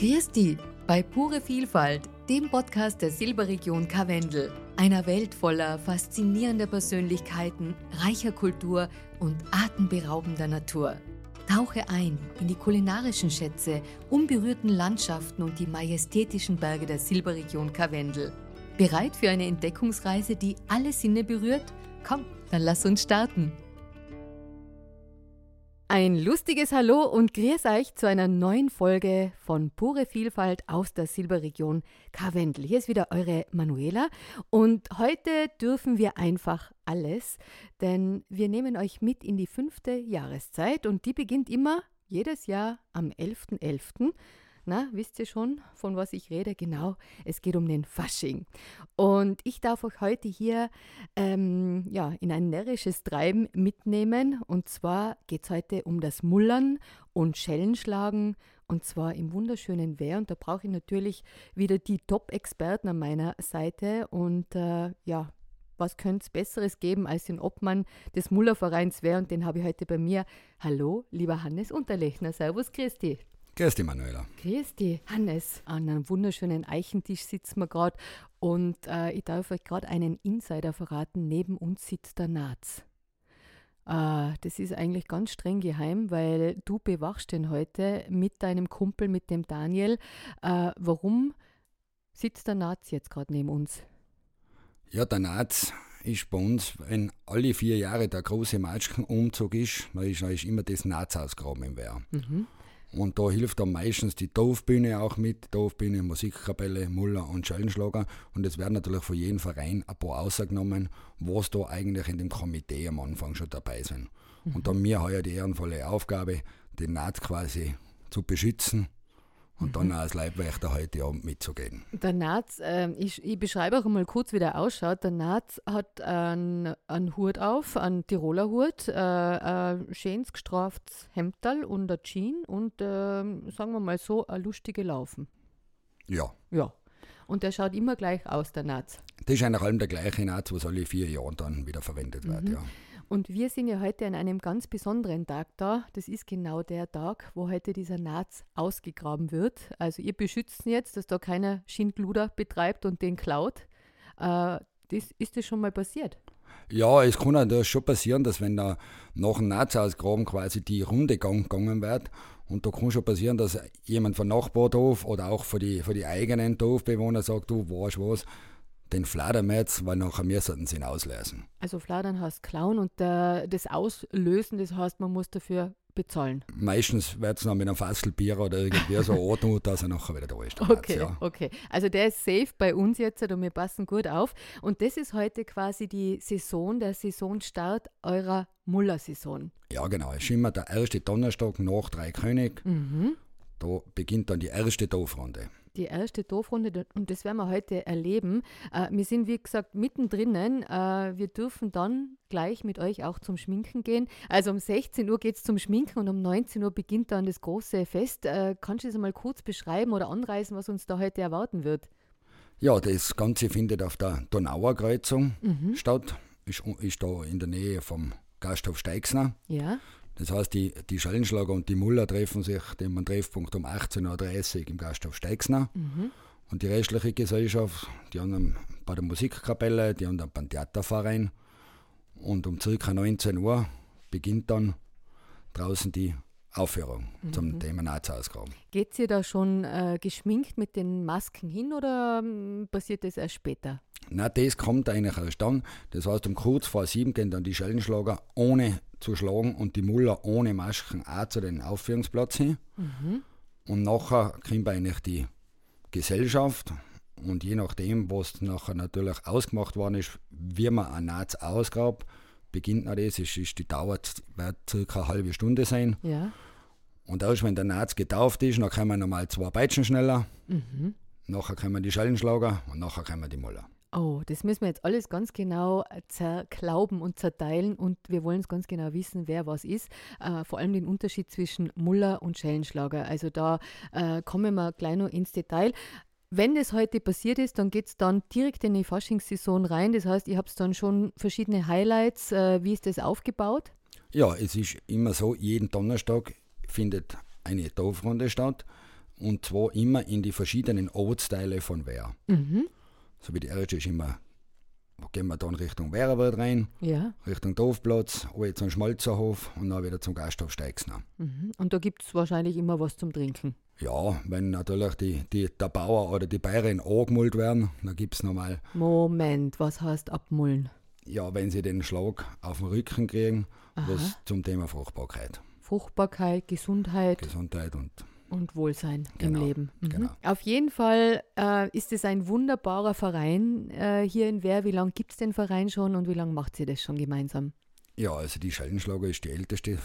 Dich bei Pure Vielfalt, dem Podcast der Silberregion Karwendel, einer Welt voller faszinierender Persönlichkeiten, reicher Kultur und atemberaubender Natur. Tauche ein in die kulinarischen Schätze, unberührten Landschaften und die majestätischen Berge der Silberregion Karwendel. Bereit für eine Entdeckungsreise, die alle Sinne berührt? Komm, dann lass uns starten. Ein lustiges Hallo und grüß euch zu einer neuen Folge von Pure Vielfalt aus der Silberregion Karwendel. Hier ist wieder eure Manuela und heute dürfen wir einfach alles, denn wir nehmen euch mit in die fünfte Jahreszeit und die beginnt immer jedes Jahr am 11.11. .11. Na, wisst ihr schon, von was ich rede? Genau, es geht um den Fasching. Und ich darf euch heute hier ähm, ja, in ein närrisches Treiben mitnehmen. Und zwar geht es heute um das Mullern und Schellenschlagen. Und zwar im wunderschönen Wehr. Und da brauche ich natürlich wieder die Top-Experten an meiner Seite. Und äh, ja, was könnte es Besseres geben als den Obmann des Mullervereins Wehr? Und den habe ich heute bei mir. Hallo, lieber Hannes Unterlechner. Servus, Christi. Grüß dich, Manuela. Grüß dich, Hannes. An einem wunderschönen Eichentisch sitzen wir gerade und äh, ich darf euch gerade einen Insider verraten. Neben uns sitzt der Naz. Äh, das ist eigentlich ganz streng geheim, weil du bewachst den heute mit deinem Kumpel, mit dem Daniel. Äh, warum sitzt der Naz jetzt gerade neben uns? Ja, der Naz ist bei uns, wenn alle vier Jahre der große Matschenumzug ist, dann ist, dann ist immer das Naz ausgraben im Wehr. Mhm. Und da hilft dann meistens die Dorfbühne auch mit, Dorfbühne, Musikkapelle, Muller und Schellenschlager. Und es werden natürlich von jedem Verein ein paar ausgenommen, was da eigentlich in dem Komitee am Anfang schon dabei sind. Mhm. Und dann mir heuer die ehrenvolle Aufgabe, den Naht quasi zu beschützen und dann mhm. als Leibwächter heute Abend mitzugehen. Der Naz, äh, ich, ich, beschreibe auch mal kurz, wie der ausschaut. Der Naz hat einen, einen Hut auf, einen Tiroler Hut, äh, ein schönes gestraftes Hemdtal und ein Jean und, äh, sagen wir mal so, eine lustige Laufen. Ja. Ja. Und der schaut immer gleich aus, der Naz. Das ist eigentlich allem der gleiche Naz, was alle vier Jahre dann wieder verwendet mhm. wird, ja. Und wir sind ja heute an einem ganz besonderen Tag da. Das ist genau der Tag, wo heute dieser Naz ausgegraben wird. Also ihr beschützt ihn jetzt, dass da keiner Schindluder betreibt und den klaut. Äh, das, ist das schon mal passiert? Ja, es kann ja schon passieren, dass wenn da nach dem Naz ausgraben quasi die Runde gegangen wird und da kann schon passieren, dass jemand von Nachbardorf oder auch von die, von die eigenen Dorfbewohner sagt, du weißt was, den jetzt, weil nachher wir sollten sie ihn auslösen. Also fladern heißt klauen und der, das Auslösen, das heißt, man muss dafür bezahlen. Meistens wird es noch mit einem Fasselbier oder irgendwie so ordnen, dass er nachher wieder da ist. Okay, ja. okay. Also der ist safe bei uns jetzt und wir passen gut auf. Und das ist heute quasi die Saison, der Saisonstart eurer Muller-Saison. Ja, genau. Es ist immer der erste Donnerstag nach Drei König. Mhm. Da beginnt dann die erste Dorfrunde die erste Dorfrunde und das werden wir heute erleben. Äh, wir sind, wie gesagt, mittendrin. Äh, wir dürfen dann gleich mit euch auch zum Schminken gehen. Also um 16 Uhr geht es zum Schminken und um 19 Uhr beginnt dann das große Fest. Äh, kannst du das mal kurz beschreiben oder anreißen, was uns da heute erwarten wird? Ja, das Ganze findet auf der Donauer Kreuzung mhm. statt. Ist, ist da in der Nähe vom Gasthof Steixner. Ja. Das heißt, die, die Schellenschlager und die Muller treffen sich dem Treffpunkt um 18.30 Uhr im Gasthof Steixner. Mhm. Und die restliche Gesellschaft, die haben bei der Musikkapelle, die haben beim Theaterverein. Und um ca. 19 Uhr beginnt dann draußen die Aufführung mhm. zum Thema Nazausgraben. Geht ihr da schon äh, geschminkt mit den Masken hin oder ähm, passiert das erst später? Na, das kommt eigentlich erst dann. Das heißt, um kurz vor sieben gehen dann die Schellenschlager ohne zu schlagen und die Muller ohne Masken auch zu den Aufführungsplatz hin. Mhm. Und nachher kommt eigentlich die Gesellschaft und je nachdem, was nachher natürlich ausgemacht worden ist, wie man ein Naz ausgrabt, beginnt noch das. Ist, ist die Dauer wird circa eine halbe Stunde sein. Ja. Und erst wenn der Naz getauft ist, dann kommen nochmal zwei Peitschen schneller. Mhm. Nachher kommen die Schellenschlager und nachher kommen die Muller. Oh, das müssen wir jetzt alles ganz genau zerklauben und zerteilen und wir wollen es ganz genau wissen, wer was ist. Äh, vor allem den Unterschied zwischen Muller und Schellenschlager. Also da äh, kommen wir gleich noch ins Detail. Wenn das heute passiert ist, dann geht es dann direkt in die Faschingssaison rein. Das heißt, ihr habt dann schon verschiedene Highlights. Äh, wie ist das aufgebaut? Ja, es ist immer so, jeden Donnerstag findet eine Dorfrunde statt. und zwar immer in die verschiedenen Ortsteile von Wehr. Mhm. So wie die erste ist immer, gehen wir dann Richtung Wehrerwald rein, Ja. Richtung Dorfplatz, alle zum Schmalzerhof und dann wieder zum Gasthof Steixner. Mhm. Und da gibt es wahrscheinlich immer was zum Trinken. Ja, wenn natürlich die, die, der Bauer oder die Bäuerin angemult werden, dann gibt es nochmal, Moment, was heißt abmullen? ja, wenn sie den Schlag auf den Rücken kriegen, Aha. was zum Thema Fruchtbarkeit, Fruchtbarkeit, Gesundheit Gesundheit und und Wohlsein Genau, im Leben. Mhm. genau. Auf jeden Fall äh, ist es ein wunderbarer Verein äh, hier in Wehr. Wie lange gibt es den Verein schon und wie lange macht ihr das schon gemeinsam? Ja, also die Schellenschlager ist die älteste,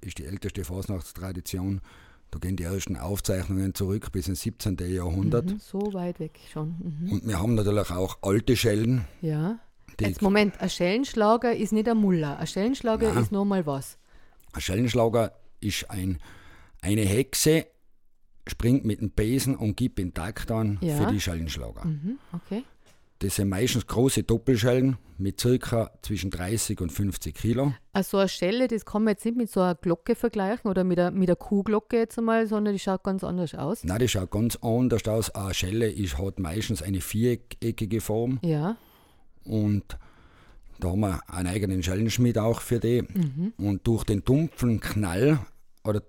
ist die älteste Fasnachtstradition. Da gehen die ersten Aufzeichnungen zurück bis ins 17. Jahrhundert. Mhm, so weit weg schon. Mhm. Und wir haben natürlich auch alte Schellen. Ja. Jetzt Moment, ein Schellenschlager ist nicht ein Muller. Ein Schellenschlager Nein. ist nochmal was. Schellenschlager ist ein, eine Hexe, springt mit dem Besen und gibt den Takt an Ja. für die Schellenschlager. Mhm, okay. Das sind meistens große Doppelschellen mit circa zwischen 30 und 50 Kilo. Also eine Schelle, das kann man jetzt nicht mit so einer Glocke vergleichen oder mit einer, mit einer Kuhglocke jetzt einmal, sondern die schaut ganz anders aus. Nein, das schaut ganz anders aus. Eine Schelle ist, hat meistens eine viereckige Form. Ja. Und da haben wir einen eigenen Schellenschmied auch für die. Mhm. Und durch den dumpfen Knall oder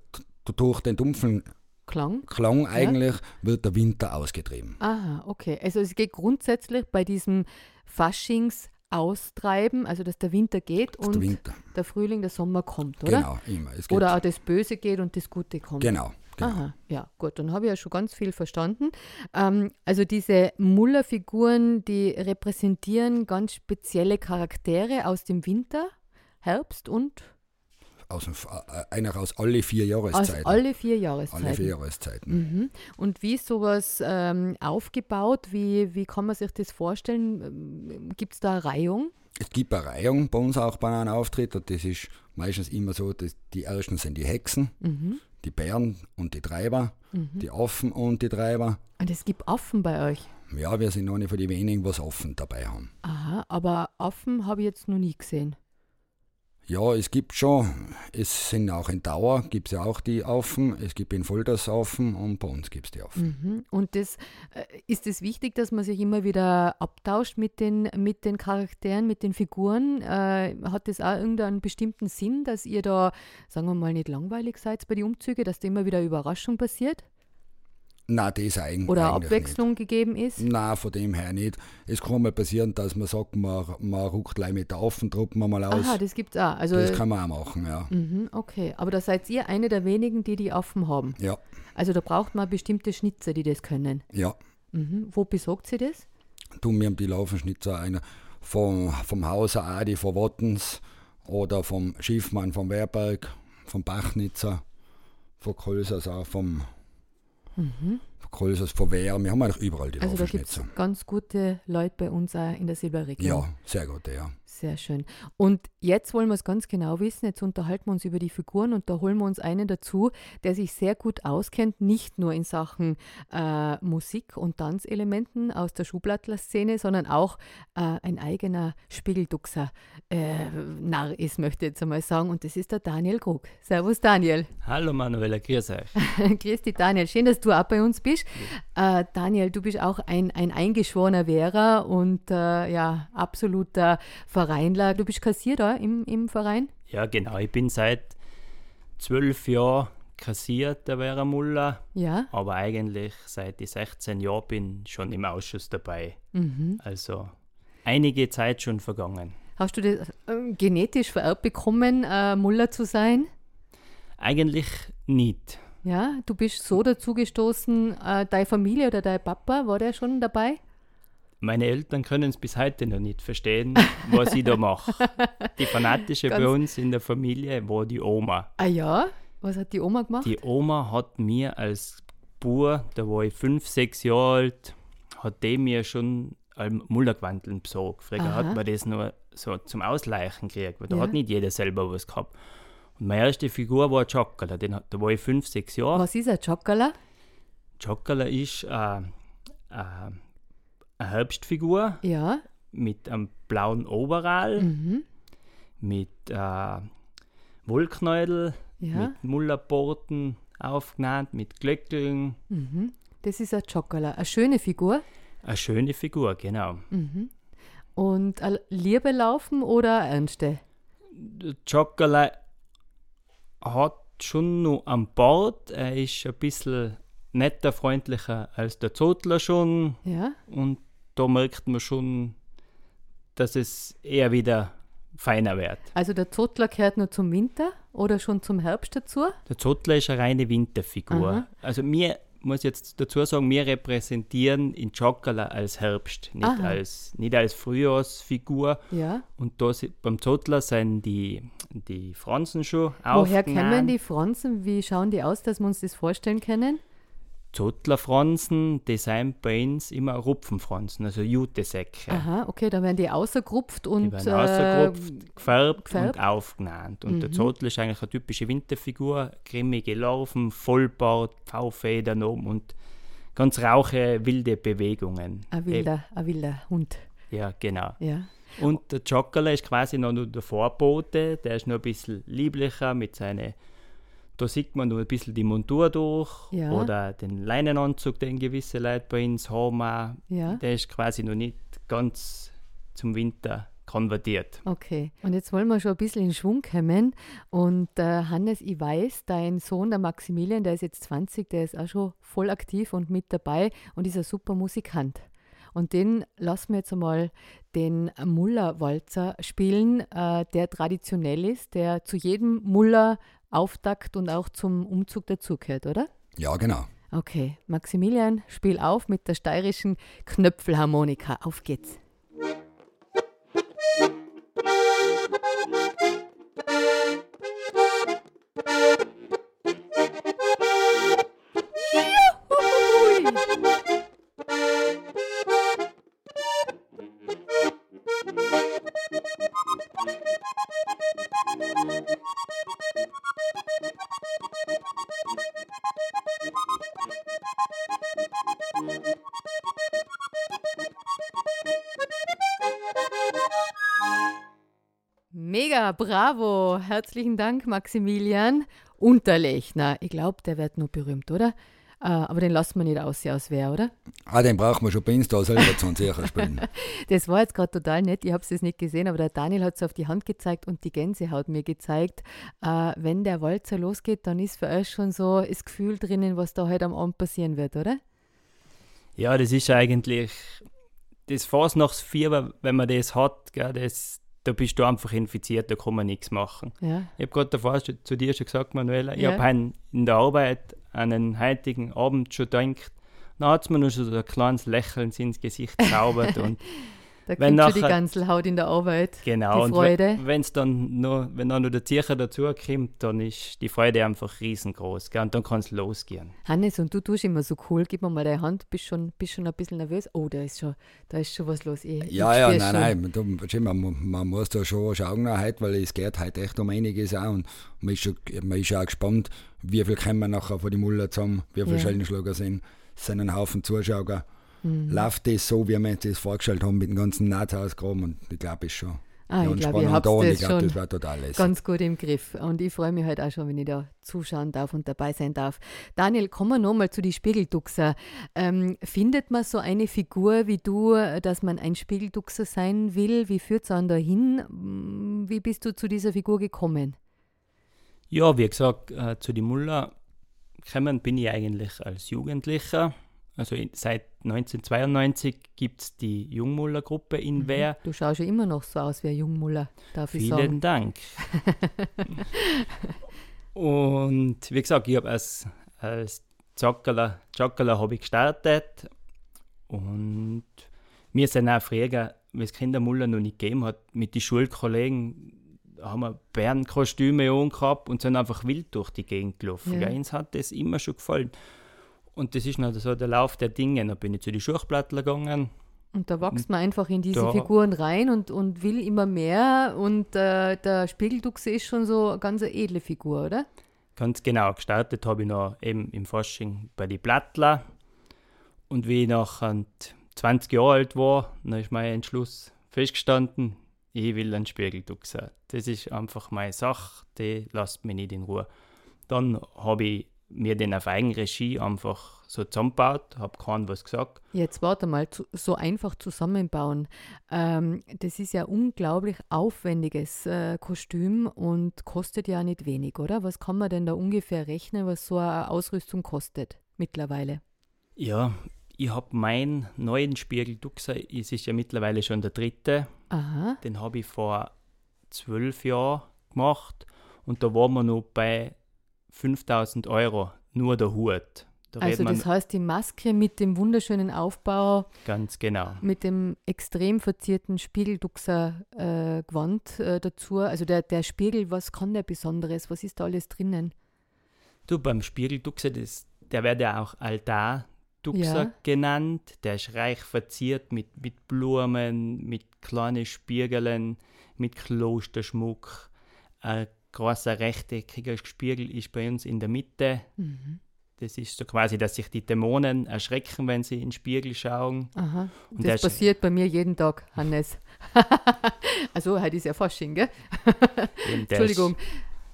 durch den dumpfen Klang. Klang eigentlich wird der Winter ausgetrieben. Aha, okay. Also es geht grundsätzlich bei diesem Faschings-Austreiben, also dass der Winter geht Der und Winter. der Frühling, der Sommer kommt, oder? Genau, immer. Oder auch das Böse geht und das Gute kommt. genau, genau. Aha, ja, gut, dann habe ich ja schon ganz viel verstanden. Ähm, also diese Muller-Figuren, die repräsentieren ganz spezielle Charaktere aus dem Winter, Herbst und Aus dem, äh, einer aus alle vier aus Jahreszeiten. alle vier Jahreszeiten. Alle vier Jahreszeiten. Mhm. Und wie ist sowas ähm, aufgebaut? Wie, wie kann man sich das vorstellen? Gibt es da eine Reihung? Es gibt eine Reihung bei uns auch bei einem Auftritt und das ist meistens immer so, dass die ersten sind die Hexen, Mhm. Die Bären und die Treiber, die Affen und die Treiber. Und es gibt Affen bei euch. Ja, wir sind eine von den wenigen, was Affen dabei haben. Aha, aber Affen habe ich jetzt noch nie gesehen. Ja, es gibt schon, es sind auch in Dauer, gibt es ja auch die Affen, es gibt in Volders Affen und bei uns gibt es die Affen. Mhm. Und das, äh, ist es wichtig, dass man sich immer wieder abtauscht mit den, mit den Charakteren, mit den Figuren? Äh, hat das auch irgendeinen bestimmten Sinn, dass ihr da, sagen wir mal, nicht langweilig seid bei den Umzügen, dass da immer wieder Überraschung passiert? Nein, das eigentlich, Oder eigentlich Abwechslung gegeben ist? nicht. Nein, von dem her nicht. Es kann mal passieren, dass man sagt, man, man ruckt gleich mit der Affentruppe mal aus. Aha, das gibt es auch. Also, das kann man auch machen, ja. mhm, okay, aber da seid ihr eine der wenigen, die die Affen haben. Ja, Also da braucht man bestimmte Schnitzer, die das können. ja. Mhm. Wo besorgt sie das? Du, wir haben die Laufenschnitzer einer vom, vom Hauser Adi von Wattens oder vom Schiffmann vom Wehrberg, vom Bachnitzer, von Kolsers auch, vom von Kolsers, von Wehr. Wir haben eigentlich überall die Mhm. Also da gibt es Laufenschnitzer. ganz gute Leute bei uns auch in der Silberregion. Ja, sehr gut, ja. Sehr schön. Und jetzt wollen wir es ganz genau wissen. Jetzt unterhalten wir uns über die Figuren und da holen wir uns einen dazu, der sich sehr gut auskennt, nicht nur in Sachen äh, Musik und Tanzelementen aus der Schublattler-Szene, sondern auch äh, ein eigener Spiegelduxer äh, Narr ist, möchte ich jetzt einmal sagen. Und das ist der Daniel Krug. Servus, Daniel. Hallo Manuela, grüß euch. Grüß dich, Daniel. Schön, dass du auch bei uns bist. Äh, Daniel, du bist auch ein, ein eingeschworener Wehrer und äh, ja, absoluter Vereinler. Du bist Kassier da im, im Verein? Ja, genau, ich bin seit zwölf Jahren kassiert, der Vera Muller, Ja. aber eigentlich seit ich 16 Jahren bin schon im Ausschuss dabei. Mhm. Also einige Zeit schon vergangen. Hast du das äh, genetisch vererbt bekommen, äh, Muller zu sein? Eigentlich nicht. Ja, du bist so dazu gestoßen, äh, deine Familie oder dein Papa, war der schon dabei? Meine Eltern können es bis heute noch nicht verstehen, was ich da mache. Die fanatische bei uns in der Familie war die Oma. Ah ja? Was hat die Oma gemacht? Die Oma hat mir als Bur, da war ich fünf, sechs Jahre alt, hat die mir schon ein Mullergwanteln besorgt. Früher Aha. hat man das nur so zum Ausleichen gekriegt, weil da Ja. hat nicht jeder selber was gehabt. Und meine erste Figur war Chocala, den, da war ich fünf, sechs Jahre. Was ist ein Chocala? Chocala ist äh, äh, eine Herbstfigur Ja. mit einem blauen Overall, Mhm. mit äh, Wollknäudel, Ja. mit Mullerborten, aufgenäht mit Glöckeln. Mhm. Das ist ein Chocala, eine schöne Figur. Eine schöne Figur, genau. Mhm. Und ein Liebe laufen oder ernste? Der Chocala hat schon noch an Bord. Er ist ein bisschen netter, freundlicher als der Zotler schon. Ja. Und da merkt man schon, dass es eher wieder feiner wird. Also der Zottler gehört nur zum Winter oder schon zum Herbst dazu? Der Zottler ist eine reine Winterfigur. Aha. Also mir muss jetzt dazu sagen, wir repräsentieren in Chocala als Herbst, nicht Aha. als, nicht als Frühjahrsfigur. Ja. Und da beim Zottler sind die, die Fransen schon Woher kommen die Franzen? Wie schauen die aus, dass wir uns das vorstellen können? Zottlerfransen, die sind bei uns immer Rupfenfransen, also Jutesäcke. Aha, okay, da werden die ausgerupft Die und werden rausgerupft, gefärbt, gefärbt. und aufgenäht. Und der Mhm. Zottler ist eigentlich eine typische Winterfigur. Grimmige Larven, Vollbart, V-Federn oben und ganz rauche, wilde Bewegungen. ein wilder, ein wilder Hund. Äh, ja, genau. Ja. Und der Chockerle ist quasi noch nur der Vorbote. Der ist noch ein bisschen lieblicher mit seinen. Da sieht man nur ein bisschen die Montur durch Ja. oder den Leinenanzug, den gewisse Leute bei uns haben. auch. Ja. Der ist quasi noch nicht ganz zum Winter konvertiert. Okay, und jetzt wollen wir schon ein bisschen in Schwung kommen. Und äh, Hannes, ich weiß, dein Sohn, der Maximilian, der ist jetzt 20, der ist auch schon voll aktiv und mit dabei und ist ein super Musikant. Und den lassen wir jetzt einmal den Muller-Walzer spielen, äh, der traditionell ist, der zu jedem Muller-Auftakt und auch zum Umzug dazugehört, oder? Ja, genau. Okay, Maximilian, spiel auf mit der steirischen Knöpfelharmonika. Auf geht's. Bravo. Herzlichen Dank, Maximilian Unterlechner. Ich glaube, der wird nur berühmt, oder? Äh, aber den lassen wir nicht aussehen, als wer, oder? Ah, den brauchen wir schon bei uns da selber zu sicher spielen. Das war jetzt gerade total nett. Ich habe es nicht gesehen, aber der Daniel hat es auf die Hand gezeigt und die Gänsehaut mir gezeigt. Äh, wenn der Walzer losgeht, dann ist für euch schon so das Gefühl drinnen, was da heute am Abend passieren wird, oder? Ja, das ist eigentlich das Fasnachtsfieber, wenn man das hat, gell, das, da bist du einfach infiziert, da kann man nichts machen. Ja. Ich habe gerade davor schon- zu dir schon gesagt, Manuela, ich Ja. habe in der Arbeit an den heutigen Abend schon gedacht, da hat es mir nur so ein kleines Lächeln ins Gesicht gezaubert und Da Wenn kommt schon die nachher- Ganzelhaut in der Arbeit. genau, Die und Freude. wenn es dann noch, wenn dann noch der Zircher dazukommt, dann ist die Freude einfach riesengroß, gell, und dann kann es losgehen. Hannes, und du tust immer so cool. Gib mir mal deine Hand. Bist schon, bist schon ein bisschen nervös? Oh, da ist schon, da ist schon was los. Ich, ich Ja, ja, spür's nein, schon. nein, man, man muss da schon schauen, heute, weil es geht heute echt um einiges auch und man ist, schon, man ist auch gespannt, wie viel kommen nachher von den Muller zusammen, wie viele Ja. Schellenschläger sind, es sind ein Haufen Zuschauer. Mhm. Läuft das so, wie wir uns das vorgestellt haben, mit dem ganzen Nahthausgraben und ich glaube, es ist schon Ah, ich ganz glaube, ihr spannend habt da das ich glaube, schon das war total lässig. ganz gut im Griff. Und ich freue mich heute auch schon, wenn ich da zuschauen darf und dabei sein darf. Daniel, kommen wir nochmal zu die Spiegelduxer. Ähm, findet man so eine Figur wie du, dass man ein Spiegelduxer sein will? Wie führt es einen dahin? Mm, Wie bist du zu dieser Figur gekommen? Ja, wie gesagt, äh, zu die Muller gekommen bin ich eigentlich als Jugendlicher. Also in, seit 1992 gibt es die Jungmuller-Gruppe in Wehr. Du schaust ja immer noch so aus wie ein Jungmuller, darf ich sagen. Vielen Dank. Und wie gesagt, ich habe als, als Jockerler, Jockerler habe ich gestartet und wir sind auch früher, wie es Kindermuller noch nicht gegeben hat, mit den Schulkollegen haben wir Bärenkostüme angehabt und sind einfach wild durch die Gegend gelaufen. Ja. Ja. Uns hat das immer schon gefallen. Und das ist noch so der Lauf der Dinge. Dann bin ich zu den Schurchplattler gegangen. Und da wächst man einfach in diese Da- Figuren rein und, und will immer mehr. Und äh, der Spiegelduchse ist schon so eine ganz edle Figur, oder? Ganz genau, gestartet habe ich noch eben im Fasching bei den Plattler. Und wie ich nach 20 Jahren alt war, dann ist mein Entschluss festgestanden, ich will einen Spiegelduchser. Das ist einfach meine Sache, die lasst mich nicht in Ruhe. Dann habe ich mir den auf Eigenregie einfach so zusammengebaut, habe keinem was gesagt. Jetzt warte mal, so einfach zusammenbauen. Ähm, das ist ja unglaublich aufwendiges äh, Kostüm und kostet ja nicht wenig, oder? Was kann man denn da ungefähr rechnen, was so eine Ausrüstung kostet mittlerweile? Ja, ich habe meinen neuen Spiegel Duxer, es ist ja mittlerweile schon der dritte. Aha. Den habe ich vor zwölf Jahren gemacht und da waren wir noch bei 5000 Euro, nur der Hut. Da also das heißt die Maske mit dem wunderschönen Aufbau. Ganz genau. Mit dem extrem verzierten Spiegelduxer-Gewand äh, äh, dazu. Also der, der Spiegel, was kann der Besonderes? Was ist da alles drinnen? Du, beim Spiegelduxer, das, der wird ja auch Altarduxer ja. genannt. Der ist reich verziert mit, mit Blumen, mit kleinen Spiegeln, mit Klosterschmuck. Ein großer rechteckiger Spiegel ist bei uns in der Mitte. Mhm. Das ist so quasi, dass sich die Dämonen erschrecken, wenn sie in den Spiegel schauen. Aha. Und das passiert bei mir jeden Tag, Hannes. also, heute ist ja Fasching, gell? Entschuldigung.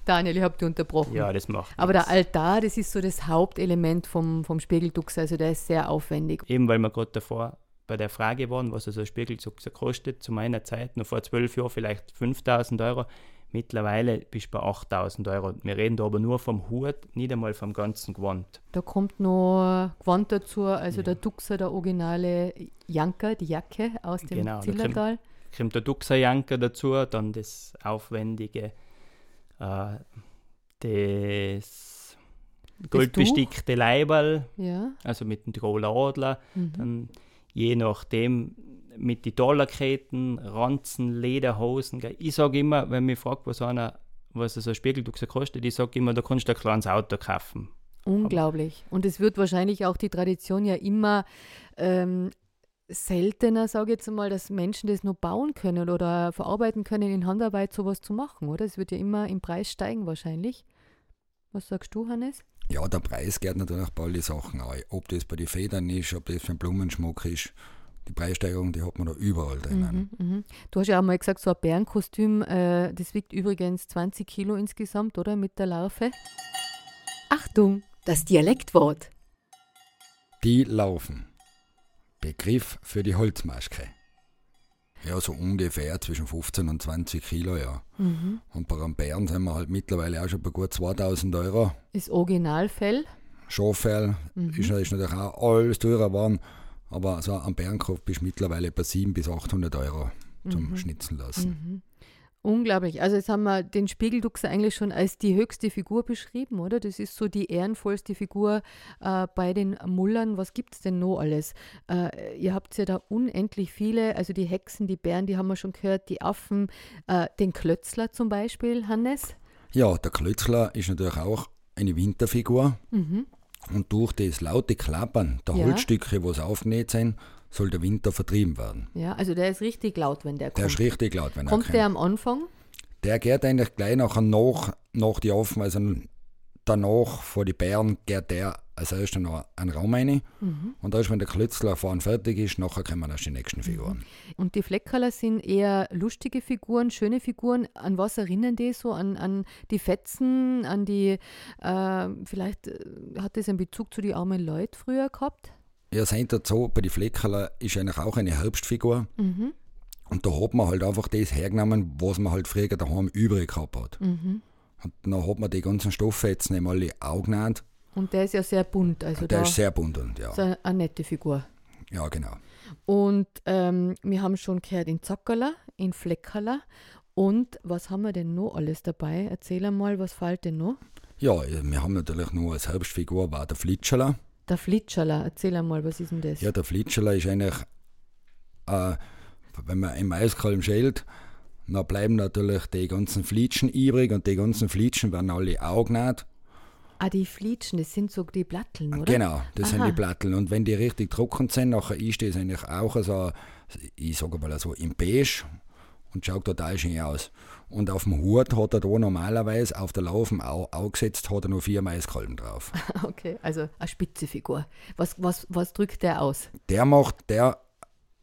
Daniel, ich habe dich unterbrochen. Ja, das macht. Aber der Altar, das ist so das Hauptelement vom, vom Spiegeldux, also der ist sehr aufwendig. Eben, weil wir gerade davor bei der Frage waren, was also ein Spiegeldux kostet, zu meiner Zeit, noch vor zwölf Jahren vielleicht 5000 Euro. Mittlerweile bist du bei 8000 Euro. Wir reden da aber nur vom Hut, nicht einmal vom ganzen Gewand. Da kommt noch Gewand dazu, also ja. der Duxer, der originale Janker, die Jacke aus dem genau, Zillertal. Da kommt der Duxer-Janker dazu, dann das aufwendige, äh, das goldbestickte Leiberl, ja. also mit dem Tiroler Adler. Mhm. Dann je nachdem mit den Dollarketten, Ranzen, Lederhosen. Gell. Ich sage immer, wenn mich fragt, was einer, was so ein Spiegelduxer kostet, ich sage immer, da kannst du ein kleines Auto kaufen. Unglaublich. Und es wird wahrscheinlich auch die Tradition ja immer ähm, seltener, sage ich jetzt mal, dass Menschen das nur bauen können oder verarbeiten können, in Handarbeit sowas zu machen, oder? Es wird ja immer im Preis steigen wahrscheinlich. Was sagst du, Hannes? Ja, der Preis geht natürlich bei allen Sachen ein. Ob das bei den Federn ist, ob das beim Blumenschmuck ist die Preissteigerung, die hat man da überall drinnen. Mhm, mh. Du hast ja auch mal gesagt, so ein Bärenkostüm, äh, das wiegt übrigens 20 Kilo insgesamt, oder? Mit der Larve. Achtung, das Dialektwort. Die laufen. Begriff für die Holzmaske. Ja, so ungefähr zwischen 15 und 20 Kilo, ja. Mhm. Und bei einem Bären sind wir halt mittlerweile auch schon bei gut 2000 Euro. Ist Originalfell? Schaffell mhm. ist, ist natürlich auch alles teurer geworden. Aber so am Bärenkopf bist du mittlerweile bei 700 bis 800 Euro zum mhm. Schnitzen lassen. Mhm. Unglaublich. Also jetzt haben wir den Spiegelduxer eigentlich schon als die höchste Figur beschrieben, oder? Das ist so die ehrenvollste Figur äh, bei den Mullern. Was gibt es denn noch alles? Äh, ihr habt ja da unendlich viele, also die Hexen, die Bären, die haben wir schon gehört, die Affen, äh, den Klötzler zum Beispiel, Hannes? Ja, der Klötzler ist natürlich auch eine Winterfigur. Mhm. Und durch das laute Klappern der ja. Holzstücke, was aufgenäht sind, soll der Winter vertrieben werden. Ja, also der ist richtig laut, wenn der kommt. Der ist richtig laut, wenn kommt er kommt. Kommt der am Anfang? Der geht eigentlich gleich nachher nach, nach die Affen, also danach vor die Bären geht der als erstes noch einen Raum rein. Mhm. Und erst wenn der Klötzler vorne fertig ist, nachher kommen erst die nächsten Figuren. Mhm. Und die Fleckerler sind eher lustige Figuren, schöne Figuren. An was erinnern die so? An, an die Fetzen, an die, äh, vielleicht äh, hat das einen Bezug zu den armen Leuten früher gehabt? Ja, seid dazu, bei den Fleckerler ist eigentlich auch eine Herbstfigur. Mhm. Und da hat man halt einfach das hergenommen, was man halt früher daheim übrig gehabt hat. Mhm. Und dann hat man die ganzen Stofffetzen die Augen genannt und der ist ja sehr bunt. Also der ist sehr bunt und ja. Ist eine, eine nette Figur. Ja, genau. Und ähm, wir haben schon gehört in Zackerler, in Fleckerler. Und was haben wir denn noch alles dabei? Erzähl einmal, was fällt denn noch? Ja, wir haben natürlich nur als Herbstfigur war der Flitscherler. Der Flitscherler, erzähl einmal, was ist denn das? Ja, der Flitscherler ist eigentlich, äh, wenn man im Eiskalm schält, dann bleiben natürlich die ganzen Flitschen übrig und die ganzen Flitschen werden alle augennaht Ah, die Flitschen, das sind so die Platteln, oder? Genau, das Aha. sind die Platteln. Und wenn die richtig trocken sind, nachher ist das eigentlich auch so, ich sage mal so im Beige und schaut total schön aus. Und auf dem Hut hat er da normalerweise auf der Laufen auch, auch gesetzt, hat er noch vier Maiskolben drauf. Okay, also eine spitze Figur. Was, was, was drückt der aus? Der macht, der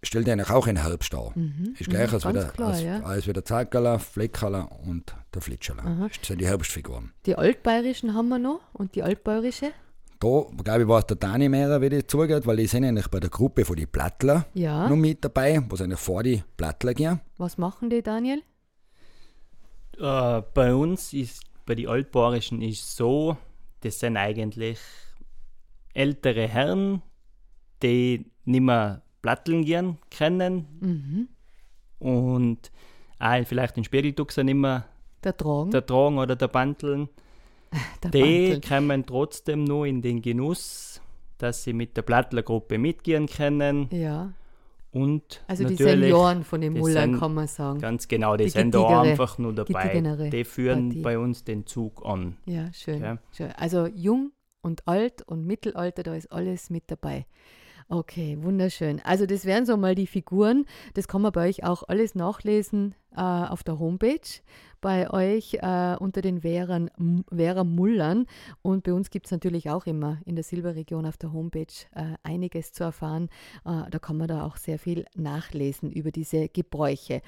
stellt eigentlich auch ein Herbst dar. Mhm. Ist gleich mhm, als, wieder, klar, als, ja. als wieder Zackerler, Fleckerler und der Flitscherler. Aha. Das sind die Herbstfiguren. Die altbayerischen haben wir noch und die altbayerische? Da, glaube ich, war es der Dani mehr, wie das zugeht, weil die sind eigentlich bei der Gruppe von den Plattler Ja. noch mit dabei, wo sie eigentlich vor die Plattler gehen. Was machen die, Daniel? Äh, bei uns ist, bei den Altbayerischen ist so, das sind eigentlich ältere Herren, die nicht mehr Platteln gehen können Mhm. und auch vielleicht den Spiegeltuxer nicht mehr Der Tragen, der tragen oder der Banteln. der Die Banteln. kommen trotzdem nur in den Genuss, dass sie mit der Plattlergruppe mitgehen können Ja, und also die Senioren von den Mullern, sind kann man sagen. ganz genau, die, Die sind da einfach nur dabei. Die führen Partie. bei uns den Zug an. Ja, schön, Ja. schön. Also jung und alt und Mittelalter, da ist alles mit dabei. Okay, wunderschön. Also das wären so mal die Figuren. Das kann man bei euch auch alles nachlesen äh, auf der Homepage. Bei euch äh, unter den M- Währer Mullern. Und bei uns gibt es natürlich auch immer in der Silberregion auf der Homepage äh, einiges zu erfahren. Äh, da kann man da auch sehr viel nachlesen über diese Gebräuche.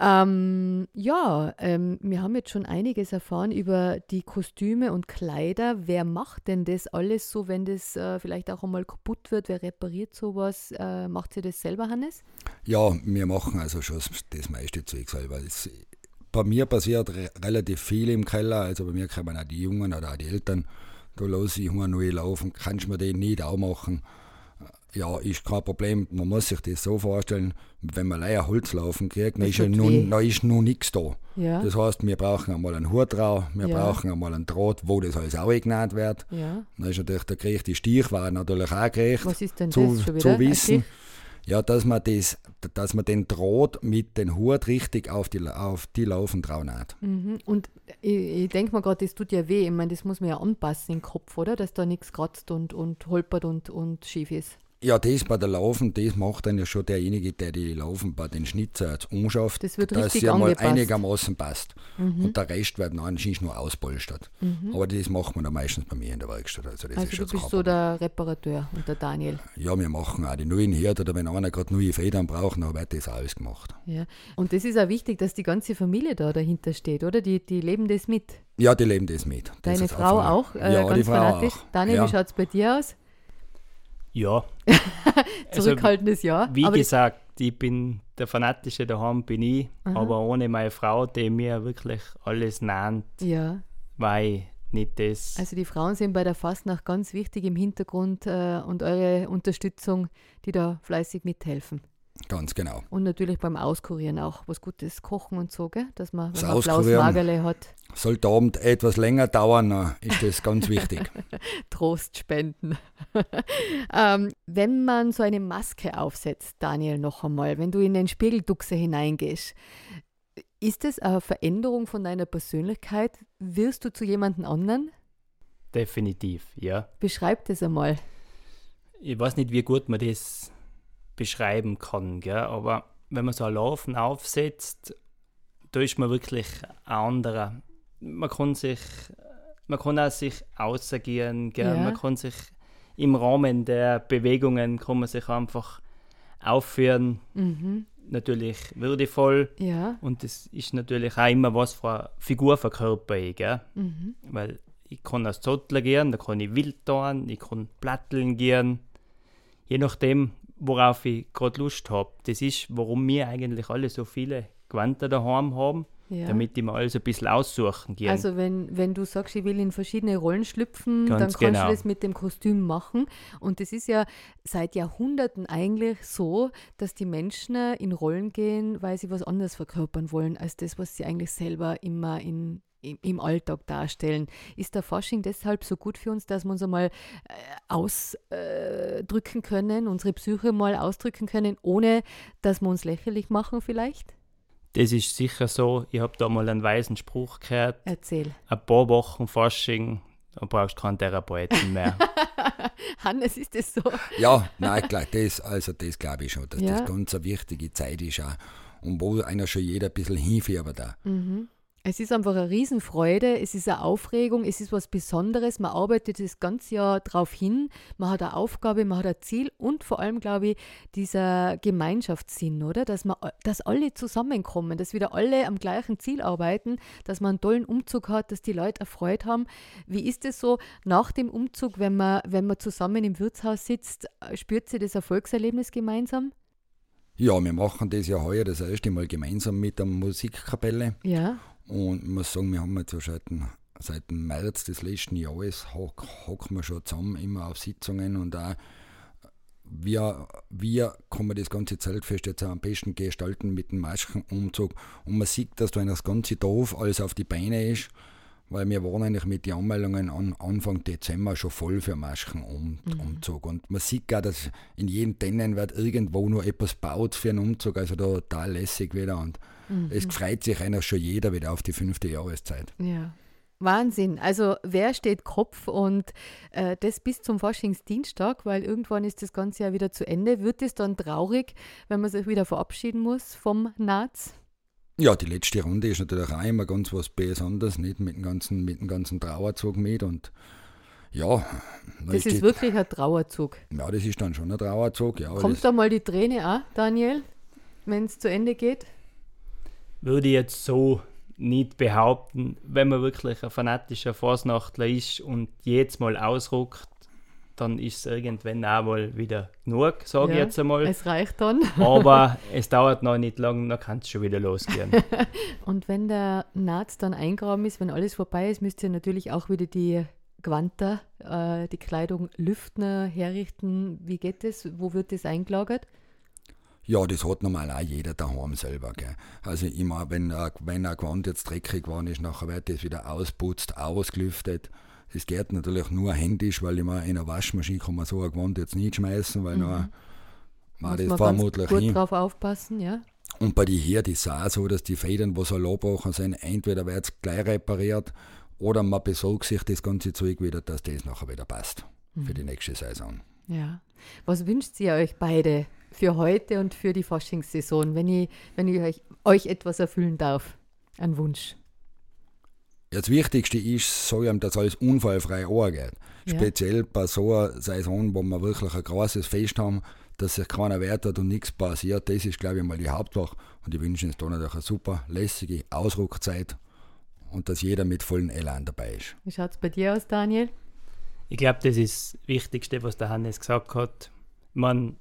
Ähm, ja, ähm, wir haben jetzt schon einiges erfahren über die Kostüme und Kleider. Wer macht denn das alles so, wenn das äh, vielleicht auch einmal kaputt wird? Wer repariert sowas? Äh, macht ihr das selber, Hannes? Ja, wir machen also schon das meiste Zeug selber. Es, bei mir passiert re relativ viel im Keller, also bei mir kommen auch die Jungen oder auch die Eltern. Da lasse ich immer neu laufen, kannst du mir den nicht auch machen. Ja, ist kein Problem. Man muss sich das so vorstellen, wenn man leider Holz laufen kriegt, dann ist, ja nun, dann ist noch nichts da. Ja. Das heißt, wir brauchen einmal einen Hutrau, wir Ja. brauchen einmal einen Draht, wo das alles auch genäht wird. ja. Dann ist natürlich der Griech, die Stich war natürlich auch gerecht Was ist denn zu, das schon wieder? zu wissen. Ja, dass man, das, dass man den Draht mit dem Hut richtig auf die, auf die Laufen trauen hat. Mhm. Und ich, ich denke mir gerade, das tut ja weh. Ich meine, das muss man ja anpassen im Kopf, oder? Dass da nichts kratzt und, und holpert und, und schief ist. Ja, das bei der Laufen, das macht dann ja schon derjenige, der die Laufen bei den Schnitzer jetzt umschafft, Das wird dass sie angepasst. einigermaßen passt. Und der Rest wird dann anscheinend nur auspolstert. Aber das macht man dann meistens bei mir in der Werkstatt. Also, das Also ist du bist so der Reparateur und der Daniel. Ja, wir machen auch die neuen Herd oder wenn einer gerade neue Federn braucht, dann wird das alles gemacht. Ja. Und das ist auch wichtig, dass die ganze Familie da dahinter steht, oder? Die, die leben das mit. Ja, die leben das mit. Das Deine Frau einfach- auch, äh, ja, ganz die Frau fanatisch. auch. Daniel, ja. wie schaut es bei dir aus? Ja. Also, Zurückhaltendes Ja. wie aber gesagt, ich bin der Fanatische daheim bin ich, Aha. aber ohne meine Frau, die mir wirklich alles nennt, ja, weil nicht das. also die Frauen sind bei der Fastnacht ganz wichtig im Hintergrund äh, und eure Unterstützung, die da fleißig mithelfen. Ganz genau. Und natürlich beim Auskurieren auch was Gutes kochen und so, gell? dass man, wenn Das man blaues Auskurieren. Magerle hat, Sollte der Abend etwas länger dauern, dann ist das ganz wichtig. Trost spenden. ähm, wenn man so eine Maske aufsetzt, Daniel, noch einmal, wenn du in den Spiegelduchse hineingehst, ist das eine Veränderung von deiner Persönlichkeit? Wirst du zu jemandem anderen? Definitiv, ja. Beschreib das einmal. Ich weiß nicht, wie gut man das beschreiben kann, gell? aber wenn man so ein Laufen aufsetzt, da ist man wirklich ein anderer. Man kann sich, man kann auch sich außergehen, gell? Ja. man kann sich im Rahmen der Bewegungen kann man sich einfach aufführen, Mhm. natürlich würdevoll. Ja. Und das ist natürlich auch immer was für eine Figur verkörper ich, gell? Mhm. Weil ich kann als Zottler gehen, da kann ich wild tun, ich kann platteln gehen. Je nachdem, worauf ich gerade Lust habe. Das ist, warum wir eigentlich alle so viele Gewandte daheim haben, ja. damit ich mir alles ein bisschen aussuchen kann. Also wenn, wenn du sagst, ich will in verschiedene Rollen schlüpfen, dann Ganz kannst genau. du das mit dem Kostüm machen. Und das ist ja seit Jahrhunderten eigentlich so, dass die Menschen in Rollen gehen, weil sie was anderes verkörpern wollen, als das, was sie eigentlich selber immer in, im, Alltag darstellen. Ist der Fasching deshalb so gut für uns, dass wir uns einmal äh, ausdrücken können, unsere Psyche mal ausdrücken können, ohne dass wir uns lächerlich machen vielleicht? das ist sicher so. Ich habe da mal einen weisen Spruch gehört. Erzähl. Ein paar Wochen Fasching, da brauchst du keinen Therapeuten mehr. Hannes, ist das so? Ja, nein, klar, das, also das glaube ich schon, dass Ja. das ganz eine wichtige Zeit ist auch. Und wo einer schon jeder ein bisschen hinfährt da. Mhm. Es ist einfach eine Riesenfreude, es ist eine Aufregung, es ist was Besonderes. Man arbeitet das ganze Jahr darauf hin, man hat eine Aufgabe, man hat ein Ziel und vor allem, glaube ich, dieser Gemeinschaftssinn, oder? Dass, man, dass alle zusammenkommen, dass wieder alle am gleichen Ziel arbeiten, dass man einen tollen Umzug hat, dass die Leute erfreut haben. Wie ist es so nach dem Umzug, wenn man, wenn man zusammen im Wirtshaus sitzt, spürt sie das Erfolgserlebnis gemeinsam? Ja, wir machen das ja heuer das erste Mal gemeinsam mit der Musikkapelle. Ja. Und ich muss sagen, wir haben jetzt seit, seit März des letzten Jahres hocken wir schon zusammen, immer auf Sitzungen und auch wie, wie kann man das ganze Zeltfest jetzt am besten gestalten mit dem Maskenumzug. Und man sieht, dass da das ganze Dorf alles auf die Beine ist weil wir waren eigentlich mit den Anmeldungen an Anfang Dezember schon voll für Maskenumzug. Mhm. Und man sieht gar, dass in jedem Tennen wird irgendwo nur etwas baut für einen Umzug, also da total lässig wieder. Und mhm. es freut sich eigentlich schon jeder wieder auf die fünfte Jahreszeit. Ja. Wahnsinn. Also wer steht Kopf und äh, das bis zum Faschingsdienstag, weil irgendwann ist das ganze Jahr wieder zu Ende. Wird es dann traurig, wenn man sich wieder verabschieden muss vom Naz? Ja, die letzte Runde ist natürlich auch immer ganz was Besonderes, nicht mit dem ganzen, mit dem ganzen Trauerzug mit und ja. Das ist wirklich ein Trauerzug. Ja, das ist dann schon ein Trauerzug. Ja, Kommt da mal die Träne auch, Daniel, wenn es zu Ende geht? Würde ich jetzt so nicht behaupten, wenn man wirklich ein fanatischer Fasnachtler ist und jedes Mal ausruckt, dann ist es irgendwann auch mal wieder genug, sage ja, ich jetzt einmal. Es reicht dann. Aber es dauert noch nicht lang, dann kann es schon wieder losgehen. und wenn der Naht dann eingraben ist, wenn alles vorbei ist, müsst ihr natürlich auch wieder die Quanta, äh, die Kleidung lüften, herrichten. Wie geht das? Wo wird das eingelagert? Ja, das hat normal auch jeder daheim selber. Gell. Also immer, wenn, wenn ein Gewand jetzt dreckig geworden ist, nachher wird das wieder ausputzt, ausgelüftet. Das geht natürlich nur händisch, weil ich in einer Waschmaschine kann man so ein Gewand jetzt nicht schmeißen, weil mhm. dann war das vermutlich gut hin. drauf aufpassen, ja. Und bei den Herd ist es auch so, dass die Federn, die so angebrochen sind, entweder wird es gleich repariert oder man besorgt sich das ganze Zeug wieder, dass das nachher wieder passt mhm. für die nächste Saison. Ja. Was wünscht ihr euch beide für heute und für die Faschingssaison, wenn ich, wenn ich euch, euch etwas erfüllen darf? Ein Wunsch. Das Wichtigste ist, so dass alles unfallfrei angeht. Ja. Speziell bei so einer Saison, wo wir wirklich ein großes Fest haben, dass sich keiner wehrt hat und nichts passiert. Das ist, glaube ich, mal die Hauptsache. Und ich wünsche uns da natürlich eine super lässige Ausruckzeit und dass jeder mit vollen Elan dabei ist. Wie schaut es bei dir aus, Daniel? Ich glaube, das ist das Wichtigste, was der Hannes gesagt hat. Man,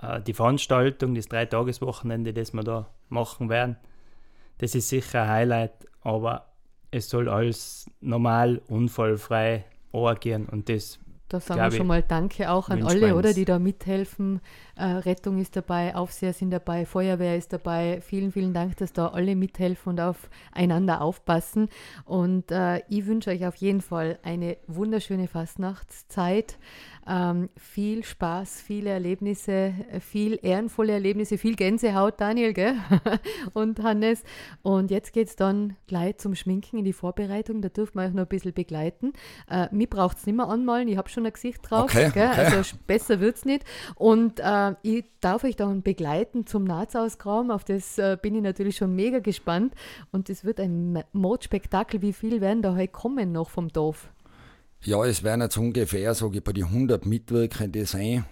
äh, die Veranstaltung, das Dreitageswochenende, das wir da machen werden, das ist sicher ein Highlight, aber es soll alles normal, unfallfrei angehen und das da sagen wir schon mal Danke auch an alle, oder, die da mithelfen. Äh, Rettung ist dabei, Aufseher sind dabei, Feuerwehr ist dabei. Vielen, vielen Dank, dass da alle mithelfen und aufeinander aufpassen. Und äh, ich wünsche euch auf jeden Fall eine wunderschöne Fastnachtszeit. Ähm, viel Spaß, viele Erlebnisse, viel ehrenvolle Erlebnisse, viel Gänsehaut, Daniel gell? und Hannes. Und jetzt geht es dann gleich zum Schminken in die Vorbereitung. Da dürfen wir euch noch ein bisschen begleiten. Äh, mir braucht es nicht mehr anmalen, ich habe schon ein Gesicht drauf. Okay, okay. Also besser wird es nicht. Und äh, ich darf euch dann begleiten zum Nahtsausgraben. Auf das äh, bin ich natürlich schon mega gespannt. Und es wird ein Mordspektakel. Wie viel werden da heute kommen noch vom Dorf? Ja, es werden jetzt ungefähr, sage ich, bei den 100 Mitwirkenden sein.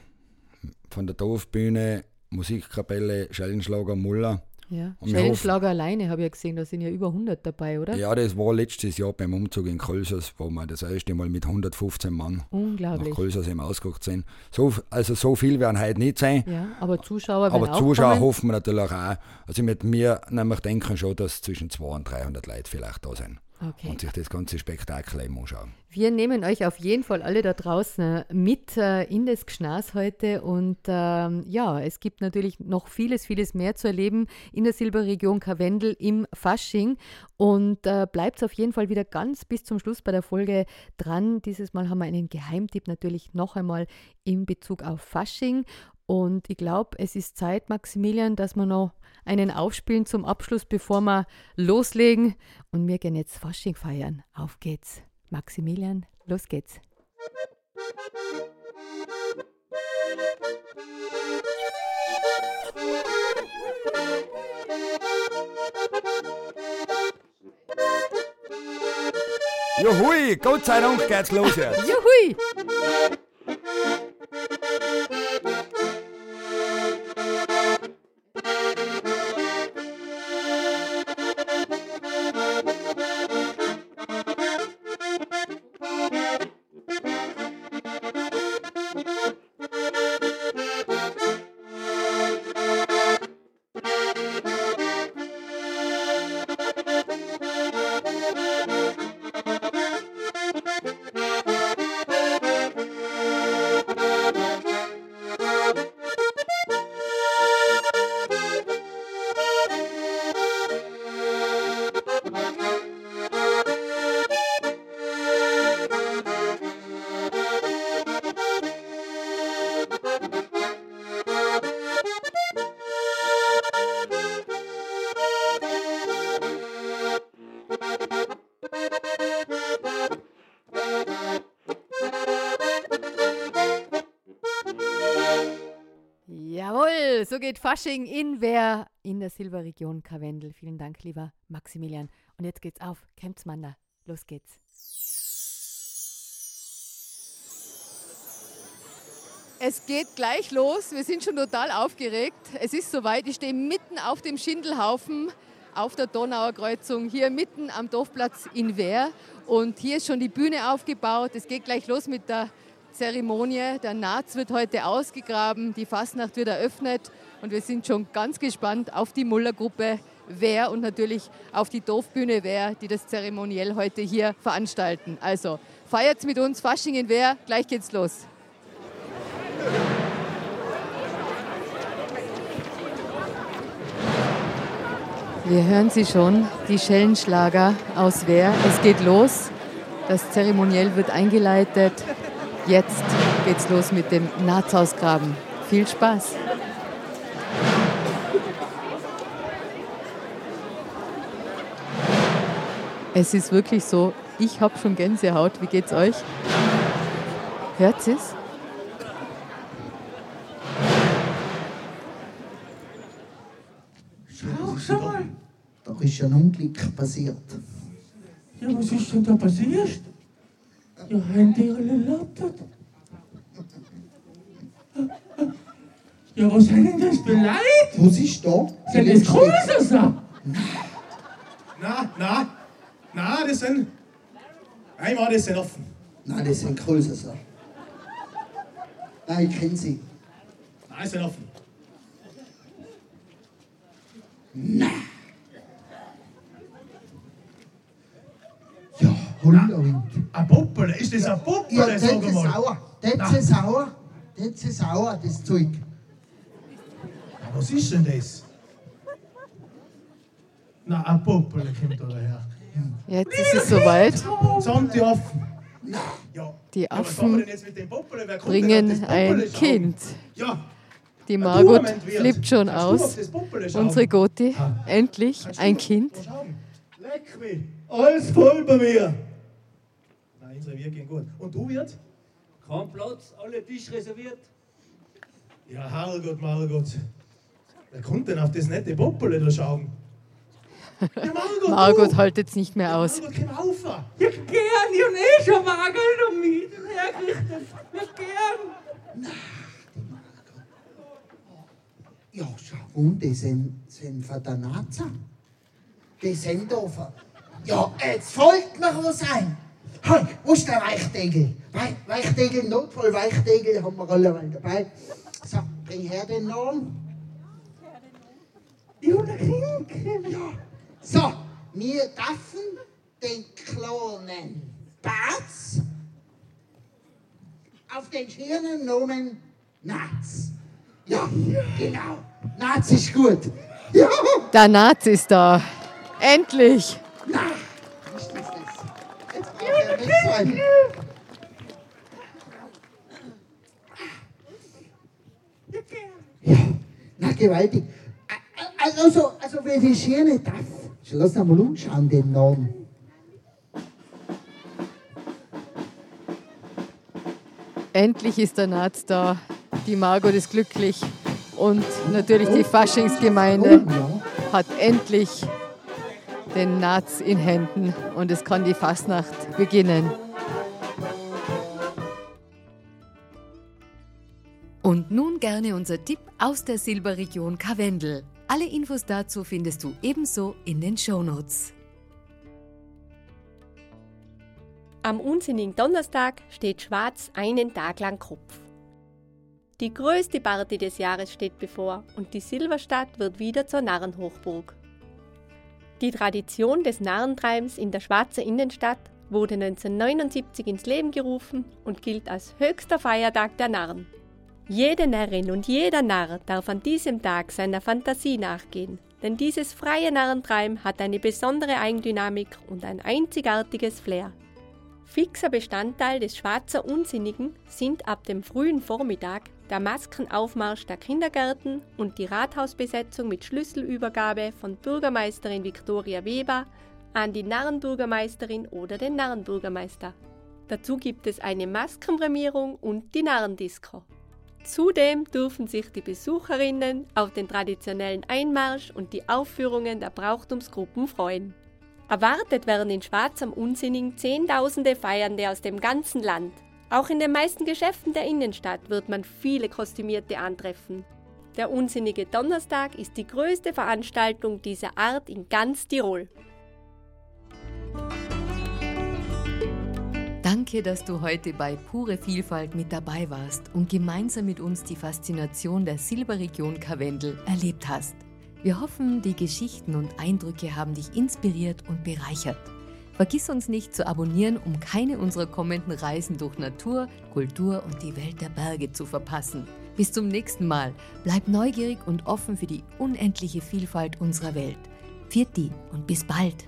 Von der Dorfbühne, Musikkapelle, Schellenschlager, Muller. Ja, Schellenschlager alleine habe ich ja gesehen, da sind ja über 100 dabei, oder? Ja, das war letztes Jahr beim Umzug in Kolsas, wo wir das erste Mal mit 115 Mann Unglaublich. nach Kolsas eben ausgeguckt sind. So, also so viel werden heute nicht sein. Ja, aber Zuschauer Aber Zuschauer kommen. hoffen wir natürlich auch. Also mit mir nämlich denken schon, dass zwischen 200 und 300 Leute vielleicht da sind okay. und sich das ganze Spektakel eben anschauen. Wir nehmen euch auf jeden Fall alle da draußen mit äh, in das Gschnas heute und ähm, ja, es gibt natürlich noch vieles, vieles mehr zu erleben in der Silberregion Karwendel im Fasching und äh, bleibt auf jeden Fall wieder ganz bis zum Schluss bei der Folge dran. Dieses Mal haben wir einen Geheimtipp natürlich noch einmal in Bezug auf Fasching und ich glaube, es ist Zeit, Maximilian, dass wir noch einen aufspielen zum Abschluss, bevor wir loslegen. Und wir gehen jetzt Fasching feiern. Auf geht's. Maximilian, los geht's. Juhui, Gott sei Dank geht's los jetzt. Juhui! So geht Fasching in Wer in der Silberregion Karwendel. Vielen Dank, lieber Maximilian. Und jetzt geht's auf. Kempsmanner. Los geht's. Es geht gleich los. Wir sind schon total aufgeregt. Es ist soweit. Ich stehe mitten auf dem Schindelhaufen auf der Donauer Kreuzung, hier mitten am Dorfplatz in Wehr. Und hier ist schon die Bühne aufgebaut. Es geht gleich los mit der Zeremonie. Der Naz wird heute ausgegraben, die Fasnacht wird eröffnet und wir sind schon ganz gespannt auf die Mullergruppe Wehr und natürlich auf die Dorfbühne Wehr, die das zeremoniell heute hier veranstalten. Also feiert mit uns Fasching in Wehr, gleich geht's los. Wir hören sie schon, die Schellenschlager aus Wehr. Es geht los. Das Zeremoniell wird eingeleitet. Jetzt geht's los mit dem Nahtsausgraben. Viel Spaß! Es ist wirklich so, ich habe schon Gänsehaut. Wie geht's euch? Hört es? Schau, schau mal. Da ist ein Unglück passiert. Ja, was ist denn da passiert? Ja, haben die alle lautert? Ja, was haben denn das für Leute? Was ist da? Sind das Kurser? Na, na, na, das sind. Einmal, das sind offen. Nein, das sind Kröser. Nein, ich kenne sie. Nein, das sind offen. Ja, Hunderwind. Ein Puppel, ist das ein Ja, Puppel, das sag ist sauer. Das ist sauer. Das ist sauer, das Zeug. Ja, Was ist denn das? Na, ein Puppel kommt da daher. Jetzt ist es soweit. Die Affen. Bringen ein? Kind. Ja. Die Margot flippt schon aus. Unsere Goti, endlich ein Kind. Leck mich. Alles voll bei mir. Nein, unsere wir gehen gut. Und du, Wirt? Kein Platz, alle Tisch reserviert. Ja, Herrgott, Margot. Wer kommt denn auf das nette Poppele da schauen? Margot, Margot hält jetzt nicht mehr aus. Margot, komm auf. Ja, gern, ich hab eh schon Magel damit hergerichtet. Ja, gern. Ja, schau, und die sind, sind von der Naza. Die sind da von... Ja, jetzt folgt mir was ein. Hey, wo ist der Weichtegel? Wei Weichtegel, Notfall, Weichtegel haben wir alle mal dabei. So, bring her den Namen. Ja, der Kind. Ja. So, wir dürfen den kleinen Bats auf den schönen Namen Naz. Ja, genau. Naz ist gut. Ja, Der Naz ist da. Endlich. na, ist das? Jetzt braucht er nicht sein. Ja, na gewaltig. A- a- Also, also wenn die schöne darf, lass uns mal umschauen, den Namen. Endlich ist der Naz da. Die Margot ist glücklich. Und natürlich die Faschingsgemeinde Oh, hat endlich den Naz in Händen und es kann die Fastnacht beginnen. Und nun gerne unser Tipp aus der Silberregion Karwendel. Alle Infos dazu findest du ebenso in den Shownotes. Am unsinnigen Donnerstag steht Schwarz einen Tag lang Kopf. Die größte Party des Jahres steht bevor und die Silberstadt wird wieder zur Narrenhochburg. Die Tradition des Narrentreibens in der Schwarzer Innenstadt wurde 1979 ins Leben gerufen und gilt als höchster Feiertag der Narren. Jede Närrin und jeder Narr darf an diesem Tag seiner Fantasie nachgehen, denn dieses freie Narrentreiben hat eine besondere Eigendynamik und ein einzigartiges Flair. Fixer Bestandteil des Schwarzer Unsinnigen sind ab dem frühen Vormittag der Maskenaufmarsch der Kindergärten und die Rathausbesetzung mit Schlüsselübergabe von Bürgermeisterin Viktoria Weber an die Narrenbürgermeisterin oder den Narrenbürgermeister. Dazu gibt es eine Maskenprämierung und die Narrendisco. Zudem dürfen sich die Besucherinnen auf den traditionellen Einmarsch und die Aufführungen der Brauchtumsgruppen freuen. Erwartet werden in Schwarz am Unsinnigen Zehntausende Feiernde aus dem ganzen Land. Auch in den meisten Geschäften der Innenstadt wird man viele Kostümierte antreffen. Der Unsinnige Donnerstag ist die größte Veranstaltung dieser Art in ganz Tirol. Danke, dass du heute bei Pure Vielfalt mit dabei warst und gemeinsam mit uns die Faszination der Silberregion Karwendel erlebt hast. Wir hoffen, die Geschichten und Eindrücke haben dich inspiriert und bereichert. Vergiss uns nicht zu abonnieren, um keine unserer kommenden Reisen durch Natur, Kultur und die Welt der Berge zu verpassen. Bis zum nächsten Mal. Bleib neugierig und offen für die unendliche Vielfalt unserer Welt. Pfiat und bis bald.